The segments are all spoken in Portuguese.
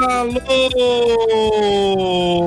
Alô,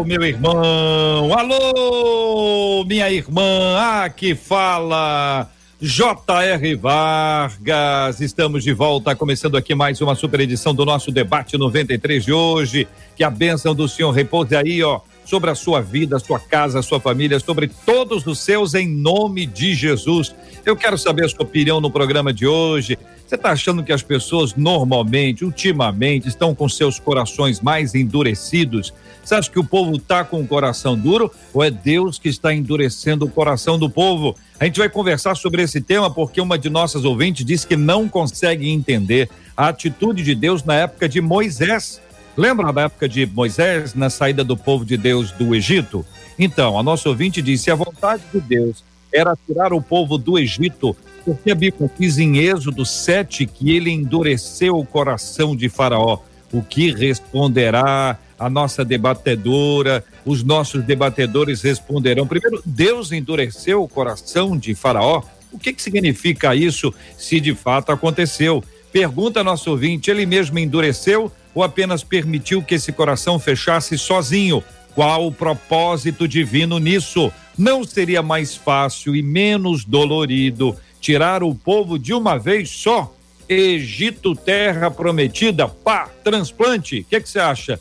meu irmão, alô, minha irmã, aqui fala J.R. Vargas. Estamos de volta, começando aqui mais uma super edição do nosso debate 93 de hoje. Que a bênção do Senhor repouse aí, ó, sobre a sua vida, sua casa, sua família, sobre todos os seus, em nome de Jesus. Eu quero saber a sua opinião no programa de hoje. Você está achando que as pessoas normalmente, ultimamente, estão com seus corações mais endurecidos? Você acha que o povo está com o coração duro ou é Deus que está endurecendo o coração do povo? A gente vai conversar sobre esse tema porque uma de nossas ouvintes disse que não consegue entender a atitude de Deus na época de Moisés. Lembra da época de Moisés, na saída do povo de Deus do Egito? Então, a nossa ouvinte disse: a vontade de Deus era tirar o povo do Egito porque a Bíblia diz em Êxodo 7 que ele endureceu o coração de Faraó. O que responderá a nossa debatedora? Os nossos debatedores responderão. Primeiro, Deus endureceu o coração de Faraó. O que, que significa isso se de fato aconteceu? Pergunta nosso ouvinte: ele mesmo endureceu ou apenas permitiu que esse coração fechasse sozinho? Qual o propósito divino nisso? Não seria mais fácil e menos dolorido tirar o povo de uma vez só. Egito, terra prometida, pá, transplante. O que você acha?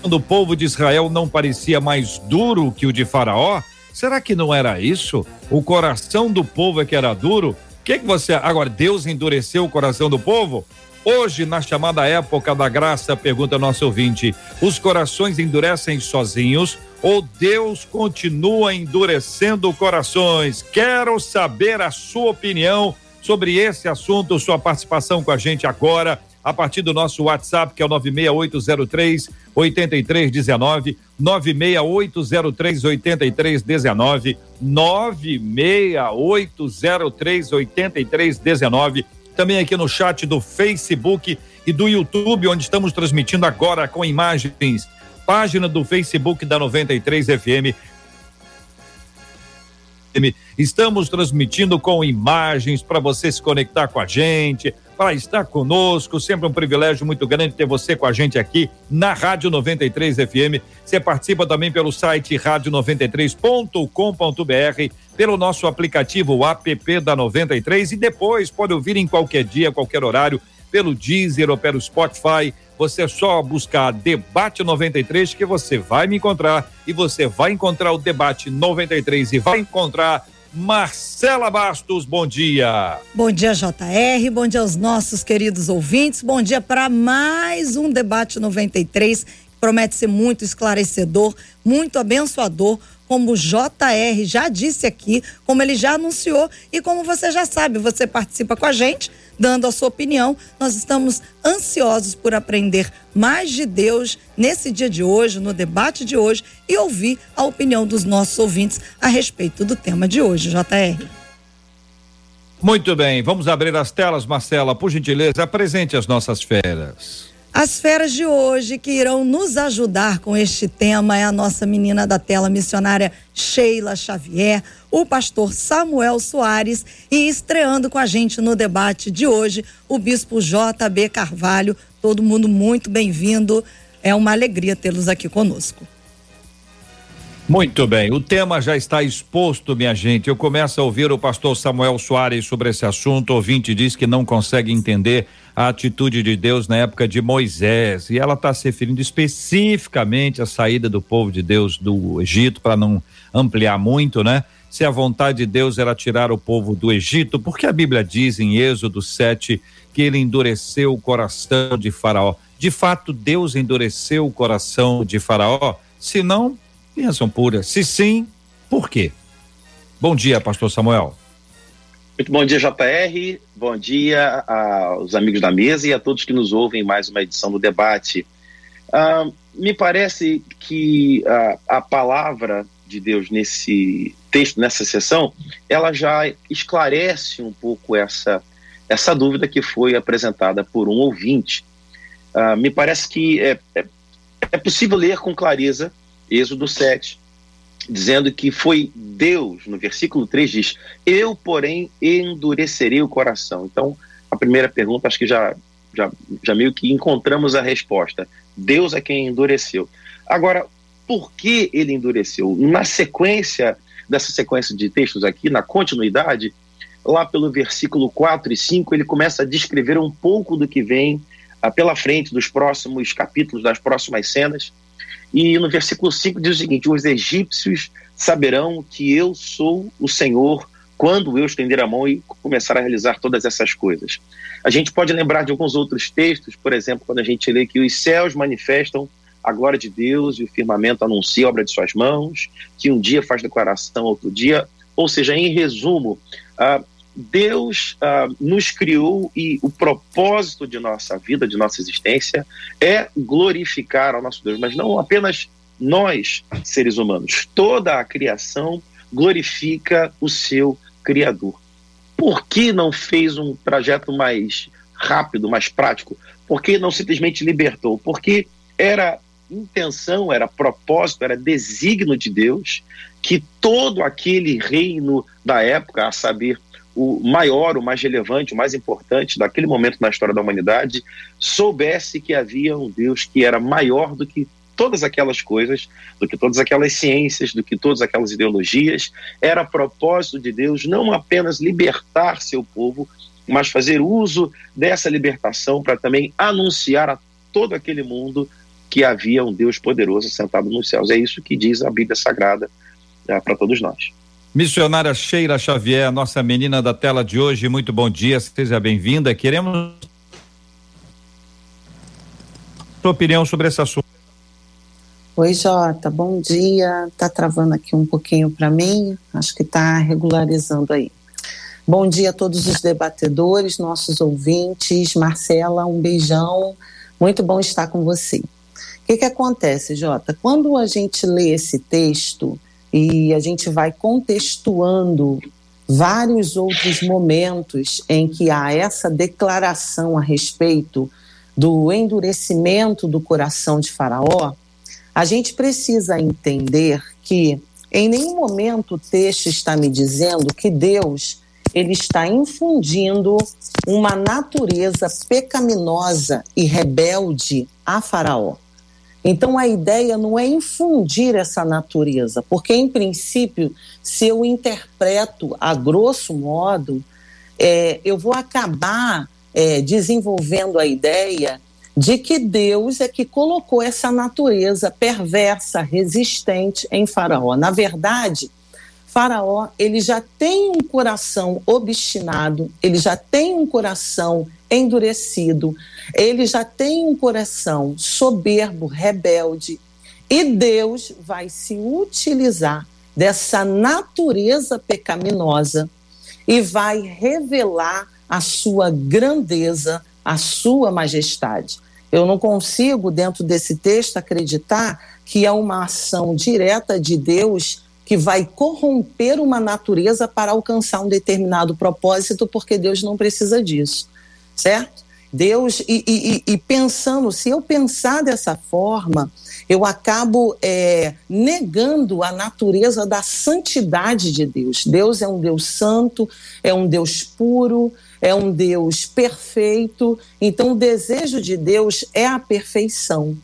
Quando o povo de Israel não parecia mais duro que o de Faraó, será que não era isso? O coração do povo é que era duro? O que, que você. Agora, Deus endureceu o coração do povo? Hoje, na chamada época da graça, pergunta nosso ouvinte: os corações endurecem sozinhos ou Deus continua endurecendo corações? Quero saber a sua opinião sobre esse assunto, sua participação com a gente agora, a partir do nosso WhatsApp, que é o 96803 8319, 96803 8319, 96803 8319 também aqui no chat do Facebook e do YouTube, onde estamos transmitindo agora com imagens. Página do Facebook da 93 FM. Estamos transmitindo com imagens para você se conectar com a gente, para estar conosco. Sempre um privilégio muito grande ter você com a gente aqui na Rádio 93 FM. Você participa também pelo site rádio93.com.br pelo nosso aplicativo app da 93 e depois pode ouvir em qualquer dia, qualquer horário, pelo Deezer ou pelo Spotify. Você é só buscar Debate 93 que você vai me encontrar e você vai encontrar o Debate 93 e vai encontrar Marcela Bastos, bom dia. Bom dia, JR. Bom dia aos nossos queridos ouvintes. Bom dia para mais um Debate 93. Promete ser muito esclarecedor, muito abençoador como o JR já disse aqui, como ele já anunciou e como você já sabe, você participa com a gente, dando a sua opinião. Nós estamos ansiosos por aprender mais de Deus nesse dia de hoje, no debate de hoje e ouvir a opinião dos nossos ouvintes a respeito do tema de hoje, JR. Muito bem, vamos abrir as telas, Marcela, por gentileza, apresente as nossas feras. As feras de hoje que irão nos ajudar com este tema é a nossa menina da tela missionária Sheila Xavier, o pastor Samuel Soares e estreando com a gente no debate de hoje, o bispo JB Carvalho. Todo mundo muito bem-vindo. É uma alegria tê-los aqui conosco. Muito bem, o tema já está exposto, minha gente. Eu começo a ouvir o pastor Samuel Soares sobre esse assunto. O ouvinte diz que não consegue entender a atitude de Deus na época de Moisés. E ela está se referindo especificamente à saída do povo de Deus do Egito, para não ampliar muito, né? Se a vontade de Deus era tirar o povo do Egito, porque a Bíblia diz em Êxodo 7 que ele endureceu o coração de Faraó. De fato, Deus endureceu o coração de Faraó? Se não, Bênção pura. Se sim, por quê? Bom dia, pastor Samuel. Muito bom dia, JR. Bom dia aos amigos da mesa e a todos que nos ouvem em mais uma edição do debate. Uh, me parece que uh, a palavra de Deus nesse texto, nessa sessão, ela já esclarece um pouco essa, essa dúvida que foi apresentada por um ouvinte. Uh, me parece que é, é, é possível ler com clareza Êxodo 7, dizendo que foi Deus, no versículo 3 diz: Eu, porém, endurecerei o coração. Então, a primeira pergunta, acho que já, já, já meio que encontramos a resposta. Deus é quem endureceu. Agora, por que ele endureceu? Na sequência dessa sequência de textos aqui, na continuidade, lá pelo versículo 4 e 5, ele começa a descrever um pouco do que vem ah, pela frente dos próximos capítulos, das próximas cenas. E no versículo 5 diz o seguinte: Os egípcios saberão que eu sou o Senhor quando eu estender a mão e começar a realizar todas essas coisas. A gente pode lembrar de alguns outros textos, por exemplo, quando a gente lê que os céus manifestam a glória de Deus e o firmamento anuncia a obra de suas mãos, que um dia faz declaração, outro dia. Ou seja, em resumo, uh, Deus uh, nos criou e o propósito de nossa vida, de nossa existência, é glorificar ao nosso Deus, mas não apenas nós, seres humanos. Toda a criação glorifica o seu Criador. Por que não fez um trajeto mais rápido, mais prático? Por que não simplesmente libertou? Porque era intenção, era propósito, era desígnio de Deus que todo aquele reino da época, a saber, o maior, o mais relevante, o mais importante daquele momento na história da humanidade, soubesse que havia um Deus que era maior do que todas aquelas coisas, do que todas aquelas ciências, do que todas aquelas ideologias. Era propósito de Deus não apenas libertar seu povo, mas fazer uso dessa libertação para também anunciar a todo aquele mundo que havia um Deus poderoso sentado nos céus. É isso que diz a Bíblia Sagrada é, para todos nós. Missionária Sheila Xavier, nossa menina da tela de hoje, muito bom dia, seja bem-vinda. Queremos sua opinião sobre esse assunto. Oi, Jota, bom dia. Tá travando aqui um pouquinho para mim, acho que tá regularizando aí. Bom dia a todos os debatedores, nossos ouvintes. Marcela, um beijão. Muito bom estar com você. O que, que acontece, Jota? Quando a gente lê esse texto e a gente vai contextuando vários outros momentos em que há essa declaração a respeito do endurecimento do coração de Faraó, a gente precisa entender que em nenhum momento o texto está me dizendo que Deus ele está infundindo uma natureza pecaminosa e rebelde a Faraó. Então a ideia não é infundir essa natureza, porque em princípio, se eu interpreto a grosso modo, é, eu vou acabar é, desenvolvendo a ideia de que Deus é que colocou essa natureza perversa, resistente em Faraó. Na verdade, Faraó, ele já tem um coração obstinado, ele já tem um coração endurecido, ele já tem um coração soberbo, rebelde, e Deus vai se utilizar dessa natureza pecaminosa e vai revelar a sua grandeza, a sua majestade. Eu não consigo, dentro desse texto, acreditar que é uma ação direta de Deus que vai corromper uma natureza para alcançar um determinado propósito, porque Deus não precisa disso, certo? Deus, e, e, e pensando, se eu pensar dessa forma, eu acabo é, negando a natureza da santidade de Deus. Deus é um Deus santo, é um Deus puro, é um Deus perfeito. Então, o desejo de Deus é a perfeição.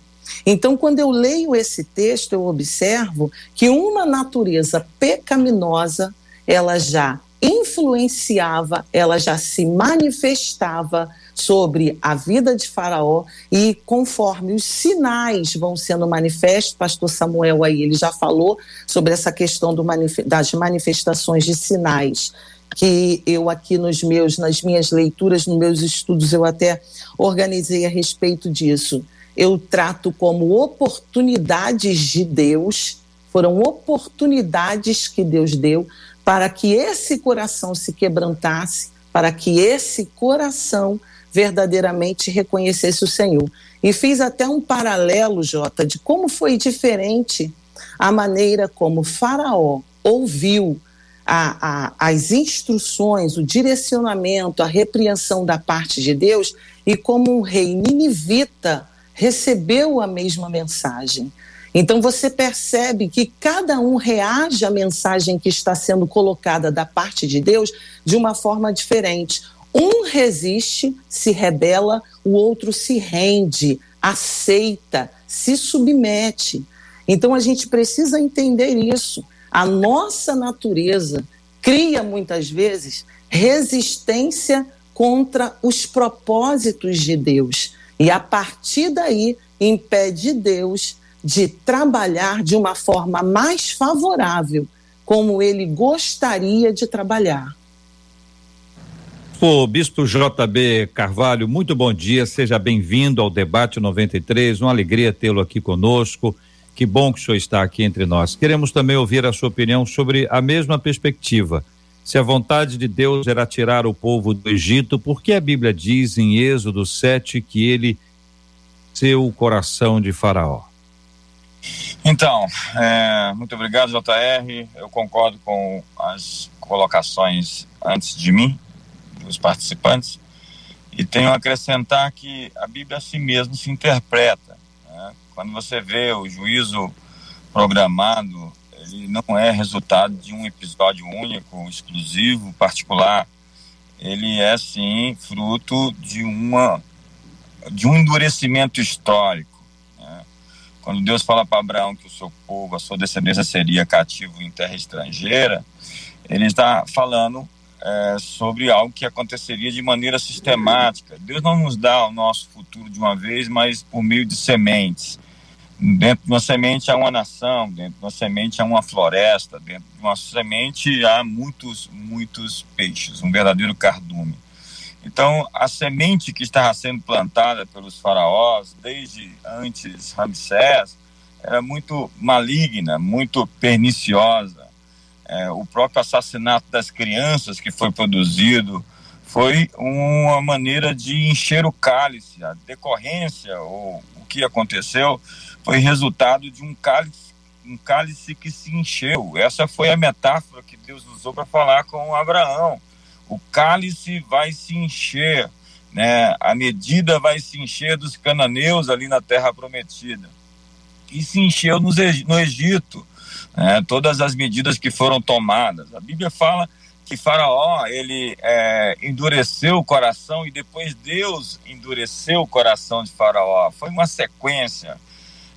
Então, quando eu leio esse texto, eu observo que uma natureza pecaminosa, ela já influenciava, ela já se manifestava sobre a vida de Faraó e conforme os sinais vão sendo manifestos, pastor Samuel aí ele já falou sobre essa questão do das manifestações de sinais que eu aqui nos meus, nas minhas leituras, nos meus estudos, eu até organizei a respeito disso. Eu trato como oportunidades de Deus, foram oportunidades que Deus deu para que esse coração se quebrantasse, para que esse coração verdadeiramente reconhecesse o Senhor. E fiz até um paralelo, Jota, de como foi diferente a maneira como Faraó ouviu a, a, as instruções, o direcionamento, a repreensão da parte de Deus e como um rei ninivita recebeu a mesma mensagem. Então você percebe que cada um reage à mensagem que está sendo colocada da parte de Deus de uma forma diferente. Um resiste, se rebela, o outro se rende, aceita, se submete. Então a gente precisa entender isso. A nossa natureza cria muitas vezes resistência contra os propósitos de Deus. E a partir daí impede Deus de trabalhar de uma forma mais favorável, como ele gostaria de trabalhar. O Bispo JB Carvalho, muito bom dia, seja bem-vindo ao Debate 93, uma alegria tê-lo aqui conosco. Que bom que o senhor está aqui entre nós. Queremos também ouvir a sua opinião sobre a mesma perspectiva. Se a vontade de Deus era tirar o povo do Egito, por que a Bíblia diz em Êxodo 7 que ele seu coração de Faraó? Então, é, muito obrigado, JR. Eu concordo com as colocações antes de mim, dos participantes, e tenho a acrescentar que a Bíblia assim mesmo se interpreta. Né? Quando você vê o juízo programado, ele não é resultado de um episódio único, exclusivo, particular. Ele é sim fruto de uma de um endurecimento histórico quando Deus fala para Abraão que o seu povo, a sua descendência seria cativo em terra estrangeira, ele está falando é, sobre algo que aconteceria de maneira sistemática. Deus não nos dá o nosso futuro de uma vez, mas por meio de sementes. Dentro de uma semente há uma nação, dentro de uma semente há uma floresta, dentro de uma semente há muitos, muitos peixes, um verdadeiro cardume. Então, a semente que estava sendo plantada pelos faraós, desde antes Ramsés, era muito maligna, muito perniciosa. É, o próprio assassinato das crianças que foi produzido foi uma maneira de encher o cálice. A decorrência, ou que aconteceu, foi resultado de um cálice, um cálice que se encheu. Essa foi a metáfora que Deus usou para falar com Abraão o cálice vai se encher, né? A medida vai se encher dos cananeus ali na terra prometida. E se encheu no Egito, né? todas as medidas que foram tomadas. A Bíblia fala que Faraó ele é, endureceu o coração e depois Deus endureceu o coração de Faraó. Foi uma sequência.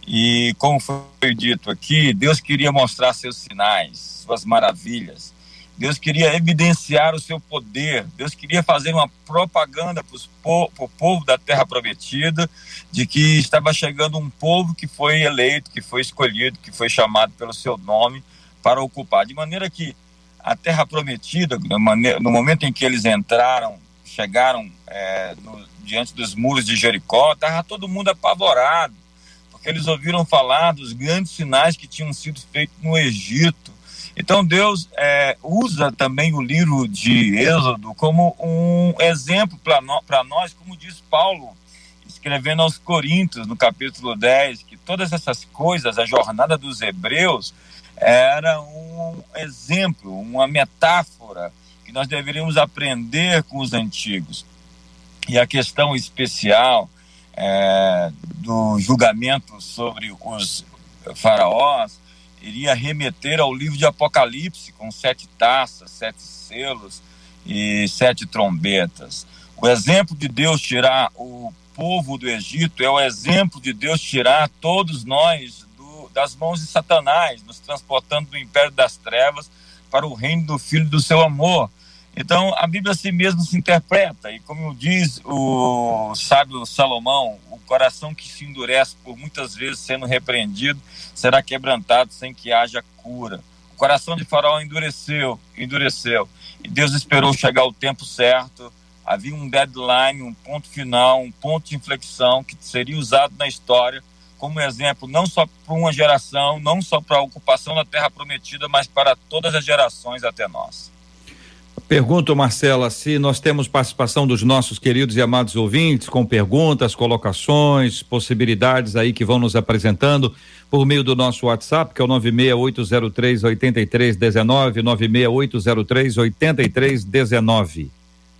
E como foi dito aqui, Deus queria mostrar seus sinais, suas maravilhas. Deus queria evidenciar o seu poder, Deus queria fazer uma propaganda para po o povo da terra prometida, de que estava chegando um povo que foi eleito, que foi escolhido, que foi chamado pelo seu nome para ocupar. De maneira que a terra prometida, no momento em que eles entraram, chegaram é, no, diante dos muros de Jericó, estava todo mundo apavorado, porque eles ouviram falar dos grandes sinais que tinham sido feitos no Egito. Então Deus é, usa também o livro de Êxodo como um exemplo para no, nós, como diz Paulo, escrevendo aos Coríntios, no capítulo 10, que todas essas coisas, a jornada dos hebreus, era um exemplo, uma metáfora que nós deveríamos aprender com os antigos. E a questão especial é, do julgamento sobre os faraós iria remeter ao livro de Apocalipse, com sete taças, sete selos e sete trombetas. O exemplo de Deus tirar o povo do Egito é o exemplo de Deus tirar todos nós das mãos de Satanás, nos transportando do império das trevas para o reino do Filho do seu amor. Então, a Bíblia assim mesmo se interpreta, e como diz o sábio Salomão, o coração que se endurece por muitas vezes sendo repreendido será quebrantado sem que haja cura. O coração de Faraó endureceu, endureceu, e Deus esperou chegar o tempo certo. Havia um deadline, um ponto final, um ponto de inflexão que seria usado na história como exemplo não só para uma geração, não só para a ocupação da terra prometida, mas para todas as gerações até nós. Pergunto, Marcela, se nós temos participação dos nossos queridos e amados ouvintes com perguntas, colocações, possibilidades aí que vão nos apresentando por meio do nosso WhatsApp, que é o 96803 8319, 96803 8319.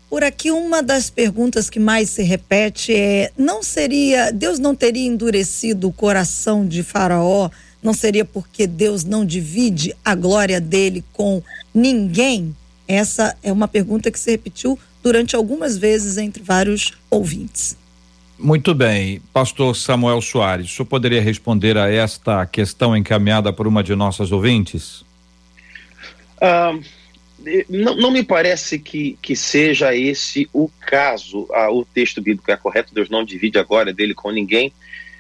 Por aqui, uma das perguntas que mais se repete é: não seria, Deus não teria endurecido o coração de Faraó? Não seria porque Deus não divide a glória dele com ninguém? Essa é uma pergunta que se repetiu durante algumas vezes entre vários ouvintes. Muito bem, pastor Samuel Soares, o senhor poderia responder a esta questão encaminhada por uma de nossas ouvintes? Uh, não, não, me parece que, que seja esse o caso. Ah, o texto bíblico é correto, Deus não divide a glória dele com ninguém,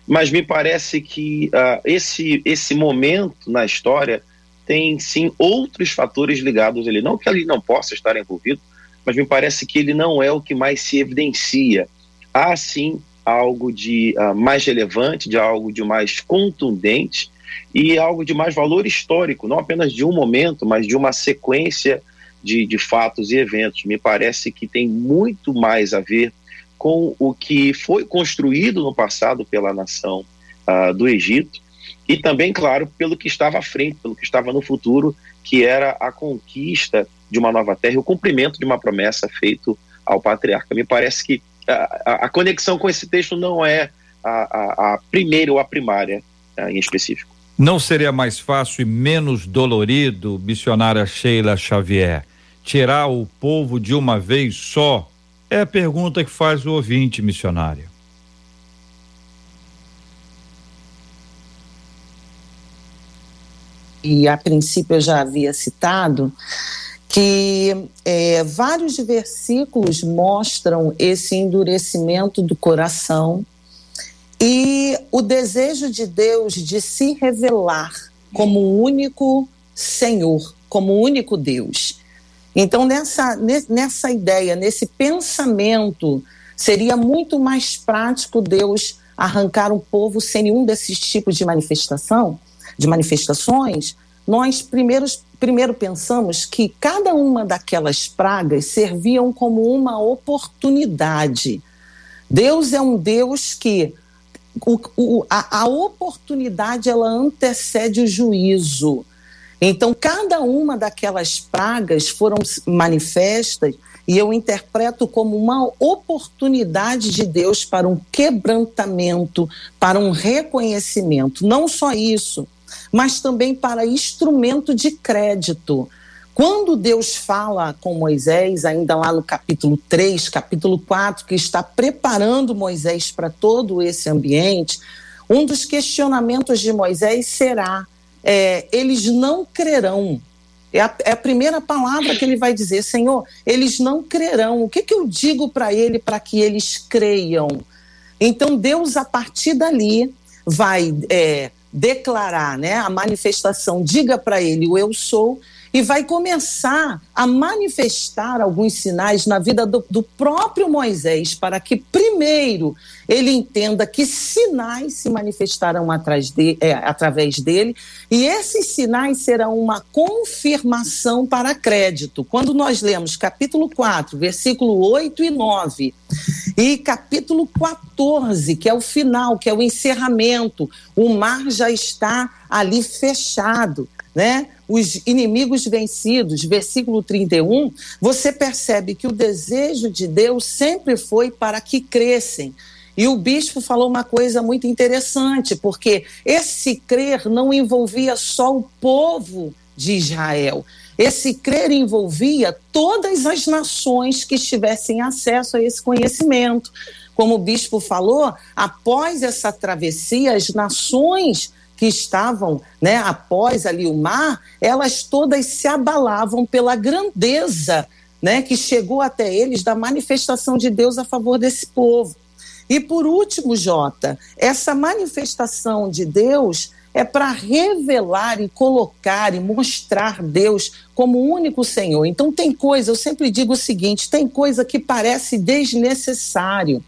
mas me parece que ah, esse, esse momento na história tem sim outros fatores ligados a ele. Não que ele não possa estar envolvido, mas me parece que ele não é o que mais se evidencia. Há sim algo de uh, mais relevante, de algo de mais contundente e algo de mais valor histórico, não apenas de um momento, mas de uma sequência de, de fatos e eventos. Me parece que tem muito mais a ver com o que foi construído no passado pela nação uh, do Egito e também, claro, pelo que estava à frente, pelo que estava no futuro, que era a conquista de uma nova terra e o cumprimento de uma promessa feita ao patriarca. Me parece que a, a, conexão com esse texto não é a, a, a primeira ou a primária uh, em específico. Não seria mais fácil e menos dolorido, missionária Sheila Xavier, tirar o povo de uma vez só? É a pergunta que faz o ouvinte, missionário. E a princípio eu já havia citado que é, vários versículos mostram esse endurecimento do coração e o desejo de Deus de se revelar como único Senhor, como único Deus. Então, nessa, nessa ideia, nesse pensamento, seria muito mais prático Deus arrancar o povo sem nenhum desses tipos de manifestação, de manifestações. Nós primeiros, primeiro pensamos que cada uma daquelas pragas serviam como uma oportunidade. Deus é um Deus que o, o, a, a oportunidade ela antecede o juízo. Então, cada uma daquelas pragas foram manifestas e eu interpreto como uma oportunidade de Deus para um quebrantamento, para um reconhecimento. Não só isso, mas também para instrumento de crédito. Quando Deus fala com Moisés, ainda lá no capítulo 3, capítulo 4, que está preparando Moisés para todo esse ambiente, um dos questionamentos de Moisés será: é, eles não crerão. É a, é a, primeira palavra que ele vai dizer, Senhor, eles não crerão. O que, que eu digo para ele para que eles creiam? Então, Deus, a partir dali, vai é, declarar né, a manifestação, diga para ele o eu sou, e vai começar a manifestar alguns sinais na vida do, do, próprio Moisés, para que, primeiro, ele entenda que sinais se manifestarão de, é, através dele, e esses sinais serão uma confirmação para crédito. Quando nós lemos capítulo 4, versículo 8 e 9, e capítulo 14, que é o final, que é o encerramento, o mar já está ali fechado né? Os inimigos vencidos, versículo 31, você percebe que o desejo de Deus sempre foi para que crescem. E o bispo falou uma coisa muito interessante, porque esse crer não envolvia só o povo de Israel. Esse crer envolvia todas as nações que tivessem acesso a esse conhecimento. Como o bispo falou, após essa travessia, as nações que estavam né, após ali o mar, elas todas se abalavam pela grandeza né, que chegou até eles da manifestação de Deus a favor desse povo. E por último, Jota, essa manifestação de Deus é para revelar e colocar e mostrar Deus como único Senhor. Então tem coisa, eu sempre digo o seguinte, tem coisa que parece desnecessário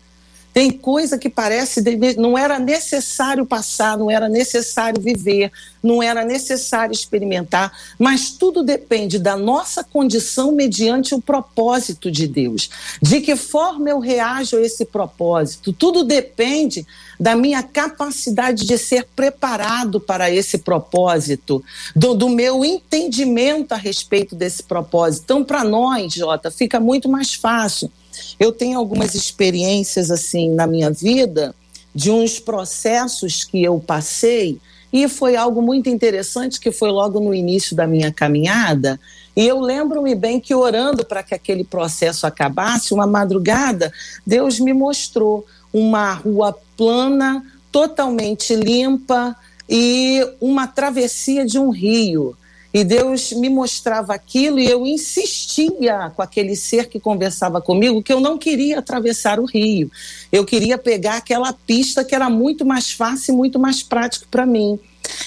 Tem coisa que parece não era necessário passar, não era necessário viver, não era necessário experimentar, mas tudo depende da nossa condição mediante o propósito de Deus. De que forma eu reajo a esse propósito? Tudo depende da minha capacidade de ser preparado para esse propósito, do, do meu entendimento a respeito desse propósito. Então, para nós, Jota, fica muito mais fácil. Eu tenho algumas experiências assim na minha vida de uns processos que eu passei e foi algo muito interessante que foi logo no início da minha caminhada. E eu lembro-me bem que orando para que aquele processo acabasse, uma madrugada, Deus me mostrou uma rua plana, totalmente limpa e uma travessia de um rio. E Deus me mostrava aquilo e eu insistia com aquele ser que conversava comigo que eu não queria atravessar o rio. Eu queria pegar aquela pista que era muito mais fácil e muito mais prático para mim.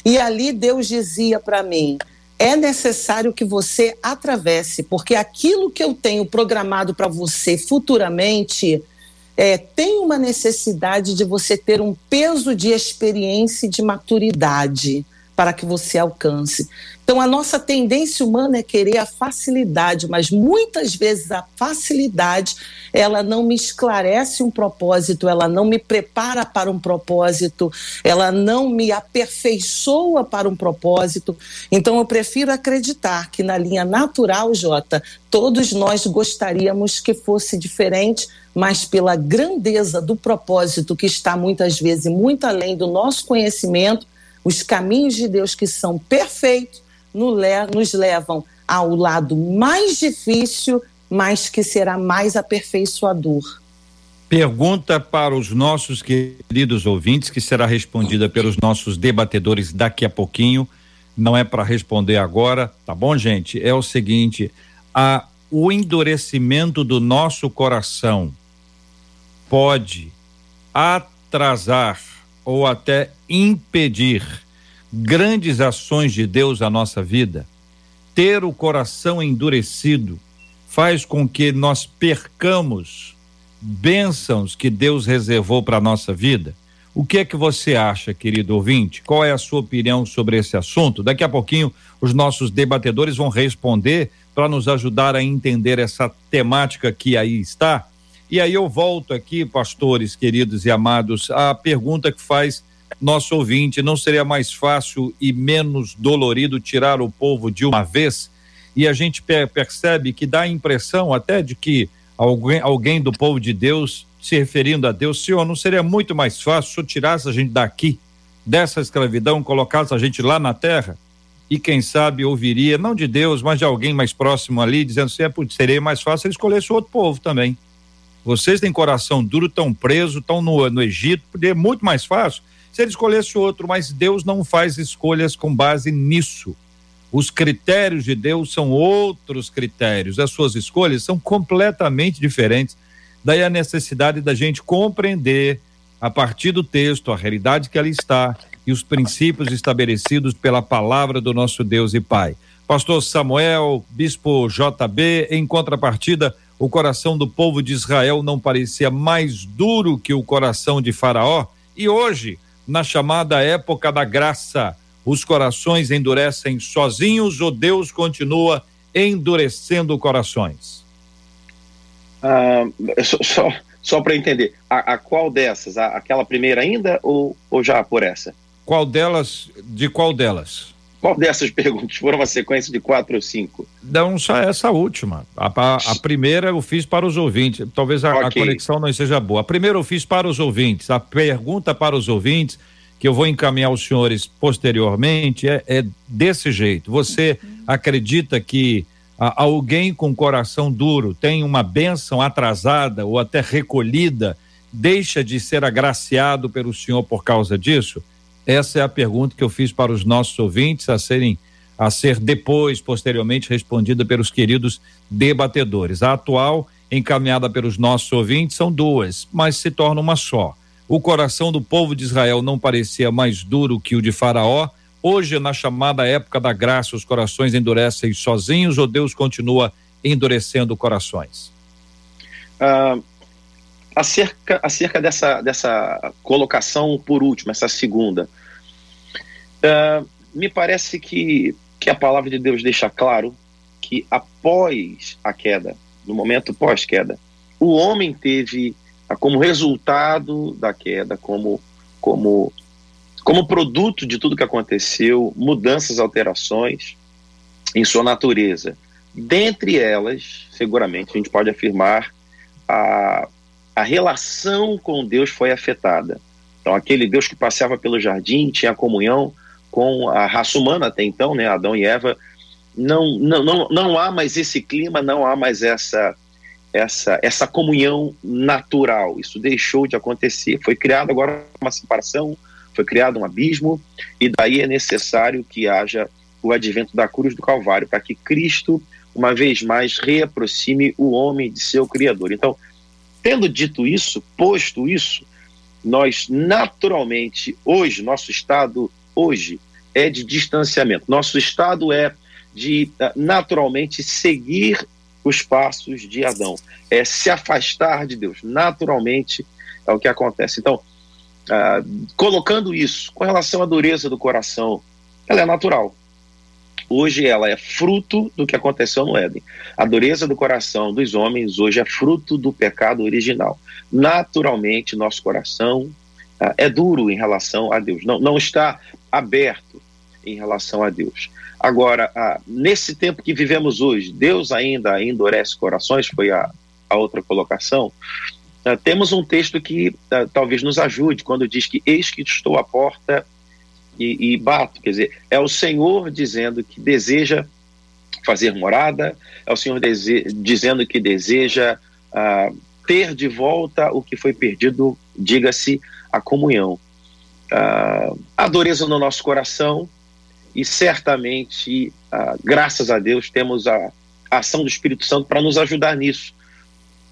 E ali Deus dizia para mim: é necessário que você atravesse, porque aquilo que eu tenho programado para você futuramente é, tem uma necessidade de você ter um peso de experiência e de maturidade para que você alcance. Então, a nossa tendência humana é querer a facilidade, mas muitas vezes a facilidade ela não me esclarece um propósito, ela não me prepara para um propósito, ela não me aperfeiçoa para um propósito. Então, eu prefiro acreditar que na linha natural, Jota, todos nós gostaríamos que fosse diferente, mas pela grandeza do propósito que está muitas vezes muito além do nosso conhecimento, os caminhos de Deus que são perfeitos nos levam ao lado mais difícil, mas que será mais aperfeiçoador. Pergunta para os nossos queridos ouvintes, que será respondida pelos nossos debatedores daqui a pouquinho. Não é para responder agora, tá bom, gente? É o seguinte: a, o endurecimento do nosso coração pode atrasar ou até impedir grandes ações de Deus na nossa vida, ter o coração endurecido faz com que nós percamos bênçãos que Deus reservou para a nossa vida. O que é que você acha, querido ouvinte? Qual é a sua opinião sobre esse assunto? Daqui a pouquinho os nossos debatedores vão responder para nos ajudar a entender essa temática que aí está. E aí eu volto aqui, pastores queridos e amados, à pergunta que faz nosso ouvinte, não seria mais fácil e menos dolorido tirar o povo de uma vez? E a gente percebe que dá a impressão até de que alguém, alguém do povo de Deus, se referindo a Deus, Senhor, não seria muito mais fácil se eu tirasse a gente daqui, dessa escravidão, colocasse a gente lá na terra? E quem sabe ouviria, não de Deus, mas de alguém mais próximo ali, dizendo assim, é, seria mais fácil ele escolhesse outro povo também. Vocês têm coração duro, estão presos, estão no, no Egito, é muito mais fácil se ele escolhesse outro, mas Deus não faz escolhas com base nisso. Os critérios de Deus são outros critérios, as suas escolhas são completamente diferentes. Daí a necessidade da gente compreender, a partir do texto, a realidade que ali está e os princípios estabelecidos pela palavra do nosso Deus e Pai. Pastor Samuel, Bispo JB, em contrapartida, o coração do povo de Israel não parecia mais duro que o coração de Faraó, e hoje na chamada época da graça. Os corações endurecem sozinhos ou Deus continua endurecendo corações? Ah, só só, só para entender, a, a, qual dessas? A, aquela primeira ainda ou, ou já por essa? Qual delas? De qual delas? Qual dessas perguntas? Foram uma sequência de quatro ou cinco? Não, só essa última. A, a, a primeira eu fiz para os ouvintes. Talvez a, okay. a, conexão não seja boa. A primeira eu fiz para os ouvintes. A pergunta para os ouvintes, que eu vou encaminhar aos senhores posteriormente, é, é desse jeito. Você acredita que alguém com coração duro tem uma bênção atrasada ou até recolhida, deixa de ser agraciado pelo Senhor por causa disso? Essa é a pergunta que eu fiz para os nossos ouvintes a serem a ser depois, posteriormente, respondida pelos queridos debatedores. A atual, encaminhada pelos nossos ouvintes, são duas, mas se torna uma só. O coração do povo de Israel não parecia mais duro que o de Faraó. Hoje, na chamada época da graça, os corações endurecem sozinhos ou Deus continua endurecendo corações? Uh, acerca, acerca dessa, dessa colocação por último, essa segunda, uh, me parece que, que a palavra de Deus deixa claro que após a queda, no momento pós-queda, o homem teve ah, como resultado da queda, como, como, como produto de tudo que aconteceu, mudanças, alterações em sua natureza. Dentre elas, seguramente, a gente pode afirmar a, a relação com Deus foi afetada. Então, aquele Deus que passeava pelo jardim, tinha comunhão com a raça humana até então, né, Adão e Eva, não, não, não, não há mais esse clima, não há mais essa, essa, essa comunhão natural. Isso deixou de acontecer. Foi criado agora uma separação, foi criado um abismo, e daí é necessário que haja o advento da cruz do Calvário, para que Cristo, uma vez mais, reaproxime o homem de seu Criador. Então, tendo dito isso, posto isso, nós naturalmente, hoje, nosso estado hoje é de distanciamento. Nosso estado é de eh, naturalmente seguir os passos de Adão, é se afastar de Deus. Naturalmente é o que acontece. Então, uh, colocando isso com relação à dureza do coração, ela é natural. Hoje ela é fruto do que aconteceu no Éden. A dureza do coração dos homens hoje é fruto do pecado original. Naturalmente, nosso coração uh, é duro em relação a Deus, não, não está aberto em relação a Deus. Agora, ah, nesse tempo que vivemos hoje, Deus ainda endurece corações, foi a, a outra colocação. Ah, temos um texto que ah, talvez nos ajude quando diz que eis que estou à porta e, e bato. Quer dizer, é o Senhor dizendo que deseja fazer morada, é o Senhor dizendo que deseja ah, ter de volta o que foi perdido, diga-se, a comunhão. Ah, a dureza no nosso coração, e certamente, ah, graças a Deus, temos a, a ação do Espírito Santo para nos ajudar nisso.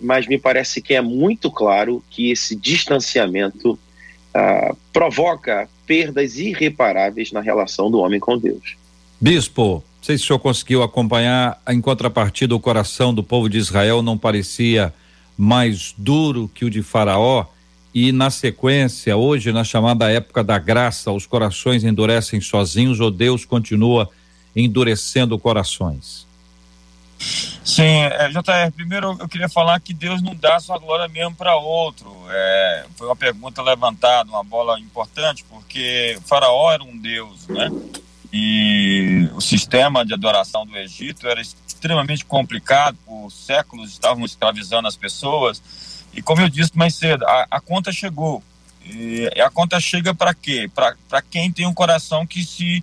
Mas me parece que é muito claro que esse distanciamento ah, provoca perdas irreparáveis na relação do homem com Deus. Bispo, não sei se o senhor conseguiu acompanhar, em contrapartida, o coração do povo de Israel não parecia mais duro que o de Faraó e na sequência, hoje, na chamada época da graça, os corações endurecem sozinhos ou Deus continua endurecendo corações? Sim, é, JR, primeiro eu queria falar que Deus não dá sua glória mesmo para outro. É, foi uma pergunta levantada, uma bola importante, porque Faraó era um Deus, né? E o sistema de adoração do Egito era extremamente complicado, por séculos estavam escravizando as pessoas e como eu disse mais cedo, a, a conta chegou. E a conta chega para quê? Para quem tem um coração que se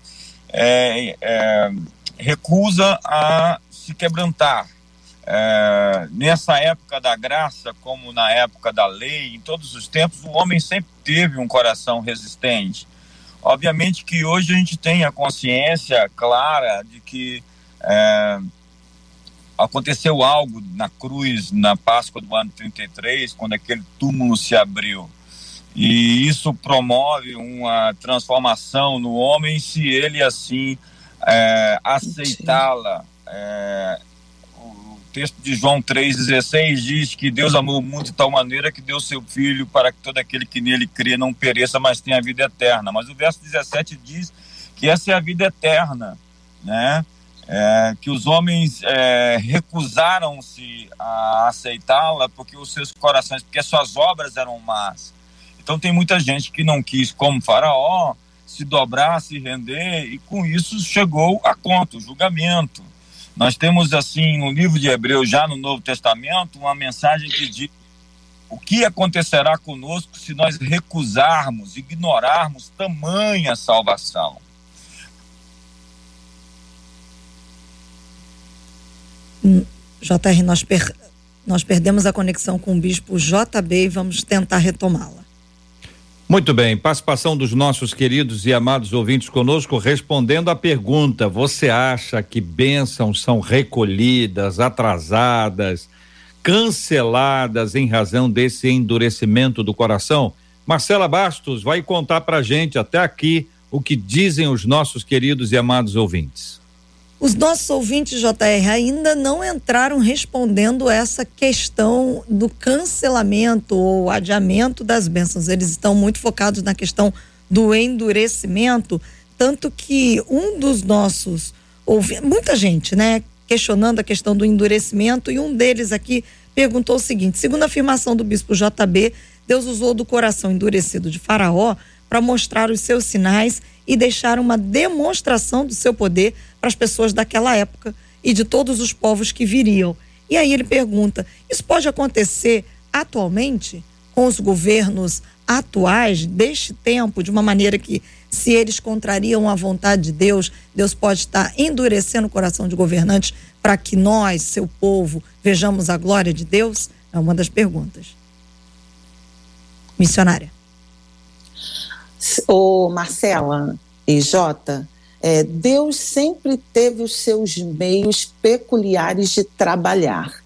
é, é, recusa a se quebrantar. É, nessa época da graça, como na época da lei, em todos os tempos, o homem sempre teve um coração resistente. Obviamente que hoje a gente tem a consciência clara de que é, aconteceu algo na cruz, na Páscoa do ano 33, quando aquele túmulo se abriu. E isso promove uma transformação no homem se ele assim é, aceitá-la. É, o texto de João 3,16 diz que Deus amou o mundo de tal maneira que deu seu filho para que todo aquele que nele crê não pereça, mas tenha a vida eterna. Mas o verso 17 diz que essa é a vida eterna, né? é, que os homens é, recusaram-se a aceitá-la porque os seus corações, porque as suas obras eram más. Então tem muita gente que não quis, como Faraó, se dobrar, se render, e com isso chegou a conta, o julgamento. Nós temos, assim, no livro de Hebreus, já no Novo Testamento, uma mensagem que diz o que acontecerá conosco se nós recusarmos, ignorarmos tamanha salvação. JR, nós, per, nós perdemos a conexão com o bispo JB e vamos tentar retomá-la. Muito bem, participação dos nossos queridos e amados ouvintes conosco, respondendo à pergunta: você acha que bênçãos são recolhidas, atrasadas, canceladas em razão desse endurecimento do coração? Marcela Bastos vai contar pra gente até aqui o que dizem os nossos queridos e amados ouvintes. Os nossos ouvintes, JR, ainda não entraram respondendo essa questão do cancelamento ou adiamento das bênçãos. Eles estão muito focados na questão do endurecimento, tanto que um dos nossos ouvintes, muita gente, né, questionando a questão do endurecimento, e um deles aqui perguntou o seguinte: segundo a afirmação do bispo JB, Deus usou do coração endurecido de Faraó para mostrar os seus sinais e deixar uma demonstração do seu poder para as pessoas daquela época e de todos os povos que viriam. E aí ele pergunta: isso pode acontecer atualmente com os governos atuais deste tempo, de uma maneira que, se eles contrariam a vontade de Deus, Deus pode estar endurecendo o coração de governantes para que nós, seu povo, vejamos a glória de Deus? É uma das perguntas. Missionária. Ô, Marcela e Jota, é, Deus sempre teve os seus meios peculiares de trabalhar.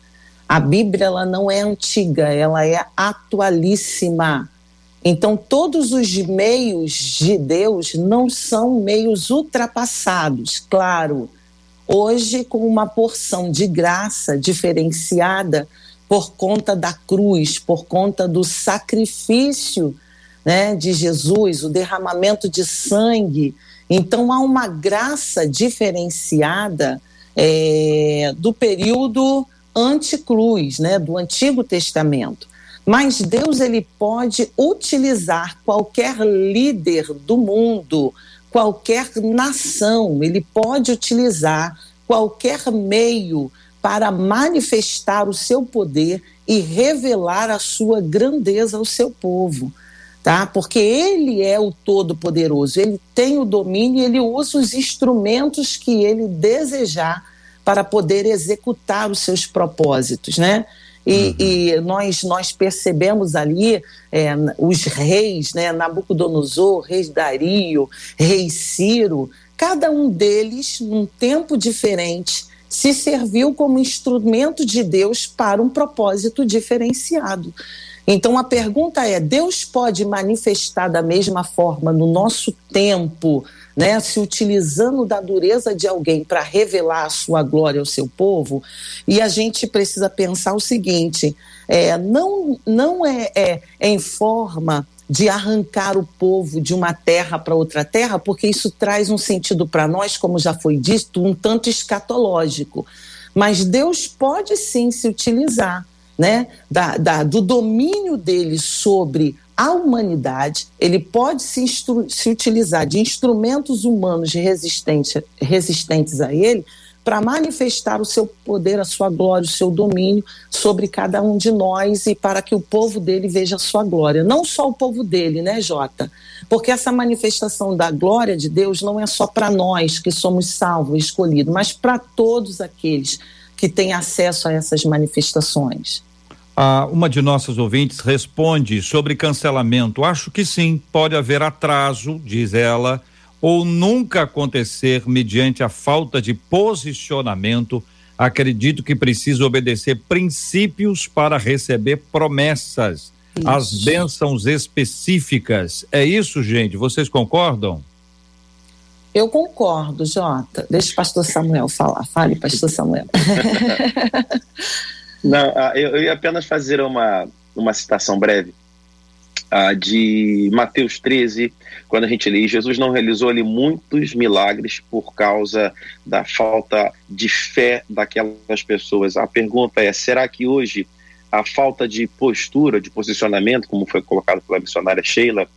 A Bíblia ela não é antiga, ela é atualíssima. Então, todos os meios de Deus não são meios ultrapassados, claro. Hoje, com uma porção de graça diferenciada por conta da cruz, por conta do sacrifício né, de Jesus, o derramamento de sangue. Então há uma graça diferenciada é, do período anticruz, né, do Antigo Testamento. Mas Deus ele pode utilizar qualquer líder do mundo, qualquer nação, ele pode utilizar qualquer meio para manifestar o seu poder e revelar a sua grandeza ao seu povo tá? Porque ele é o todo-poderoso, ele tem o domínio e ele usa os instrumentos que ele desejar para poder executar os seus propósitos, né? E, uhum. e nós, nós percebemos ali é, os reis, né? Nabucodonosor, rei Dario, rei Ciro, cada um deles, num tempo diferente, se serviu como instrumento de Deus para um propósito diferenciado. Então a pergunta é: Deus pode manifestar da mesma forma no nosso tempo, né, se utilizando da dureza de alguém para revelar a sua glória ao seu povo? E a gente precisa pensar o seguinte: é, não, não é, é, é em forma de arrancar o povo de uma terra para outra terra, porque isso traz um sentido para nós, como já foi dito, um tanto escatológico. Mas Deus pode sim se utilizar né, da, da, do domínio dele sobre a humanidade, ele pode se, se utilizar de instrumentos humanos resistentes a ele para manifestar o seu poder, a sua glória, o seu domínio sobre cada um de nós e para que o povo dele veja a sua glória. Não só o povo dele, né, Jota? Porque essa manifestação da glória de Deus não é só para nós que somos salvos, escolhidos, mas para todos aqueles que têm acesso a essas manifestações. Ah, uma de nossas ouvintes responde sobre cancelamento. Acho que sim, pode haver atraso, diz ela, ou nunca acontecer mediante a falta de posicionamento. Acredito que precisa obedecer princípios para receber promessas, isso. as bênçãos específicas. É isso, gente? Vocês concordam? Eu concordo, Jota. Deixa o pastor Samuel falar. Fale, pastor Samuel. Não, ah, eu, eu ia apenas fazer uma, uma citação breve uh, de Mateus 13, quando a gente lê, Jesus não realizou ali muitos milagres por causa da falta de fé daquelas pessoas. A pergunta é: será que hoje a falta de postura, de posicionamento, como foi colocado pela missionária Sheila,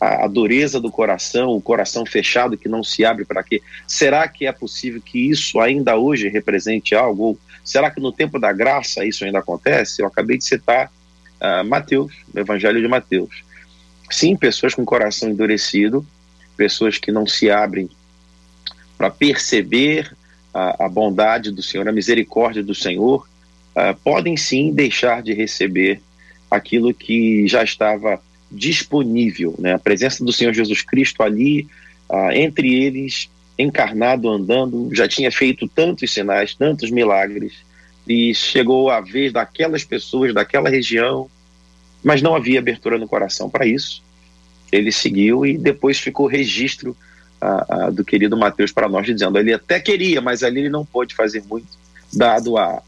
a, a dureza do coração, o coração fechado que não se abre para quê? Será que é possível que isso ainda hoje represente algo? Será que no tempo da graça isso ainda acontece? Eu acabei de citar uh, Mateus, o Evangelho de Mateus. Sim, pessoas com coração endurecido, pessoas que não se abrem para perceber a, a, bondade do Senhor, a misericórdia do Senhor, uh, podem sim deixar de receber aquilo que já estava disponível, né? A presença do Senhor Jesus Cristo ali, ah, entre eles, encarnado, andando, já tinha feito tantos sinais, tantos milagres, e chegou a vez daquelas pessoas daquela região, mas não havia abertura no coração para isso. Ele seguiu e depois ficou registro a, a, do querido Mateus para nós, dizendo ele até queria, mas ali ele não pôde fazer muito, dado a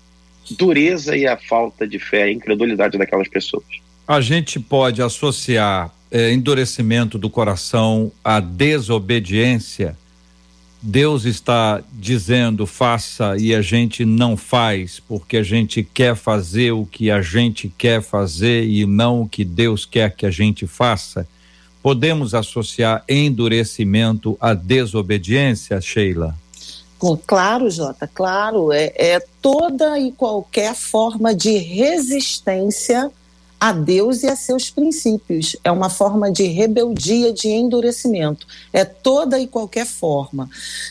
dureza e a falta de fé, a incredulidade daquelas pessoas. A gente pode associar é, endurecimento do coração à desobediência. Deus está dizendo faça e a gente não faz porque a gente quer fazer o que a gente quer fazer e não o que Deus quer que a gente faça. Podemos associar endurecimento à desobediência, Sheila? Claro, Jota, claro. É, é toda e qualquer forma de resistência a Deus e a seus princípios. É uma forma de rebeldia, de endurecimento. É toda e qualquer forma.